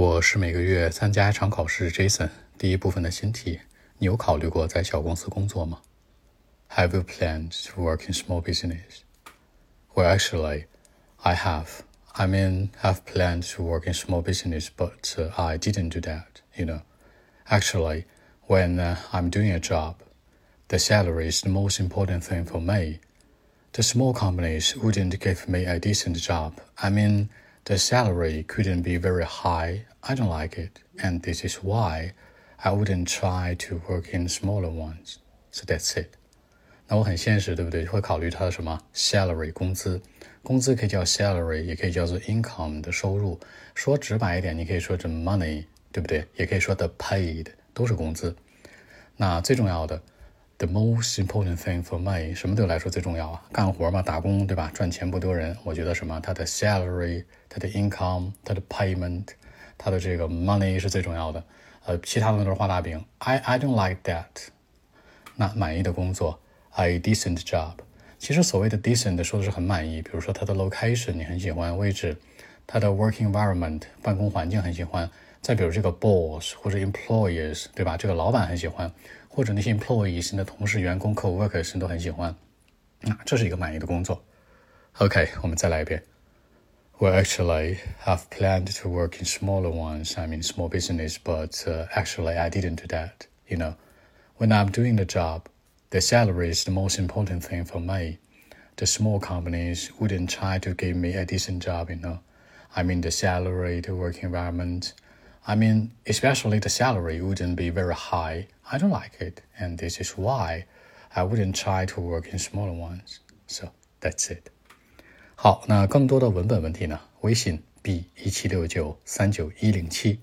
我是每个月参加一场考试，Jason。第一部分的新题，你有考虑过在小公司工作吗？Have you planned to work in small business? Well, actually, I have. I mean, I've planned to work in small business, but uh, I didn't do that. You know, actually, when uh, I'm doing a job, the salary is the most important thing for me. The small companies wouldn't give me a decent job. I mean The salary couldn't be very high. I don't like it, and this is why I wouldn't try to work in smaller ones. So that's it. 那我很现实，对不对？会考虑它的什么 salary 工资，工资可以叫 salary，也可以叫做 income 的收入。说直白一点，你可以说这 money，对不对？也可以说 the paid，都是工资。那最重要的。The most important thing for me，什么对我来说最重要啊？干活嘛，打工对吧？赚钱不丢人。我觉得什么？他的 salary，他的 income，他的 payment，他的这个 money 是最重要的。呃，其他的都是画大饼。I I don't like that。那满意的工作，a decent job。其实所谓的 decent 说的是很满意。比如说它的 location 你很喜欢，位置，它的 working environment 办公环境很喜欢。再比如这个 boss 或者 employees，对吧？这个老板很喜欢，或者那些 employees 你的同事、员工、co-workers 都很喜欢，那这是一个满意的工作。OK，我们再来一遍。Well, actually, I've planned to work in smaller ones. I mean, small business, but uh, actually, I didn't do that. You know, when I'm doing the job, the salary is the most important thing for me. The small companies wouldn't try to give me a decent job. You know, I mean, the salary, the work environment I mean, especially the salary wouldn't be very high. I don't like it, and this is why I wouldn't try to work in smaller ones. So that's it. 好，那更多的文本问题呢？微信 b 一七六九三九一零七。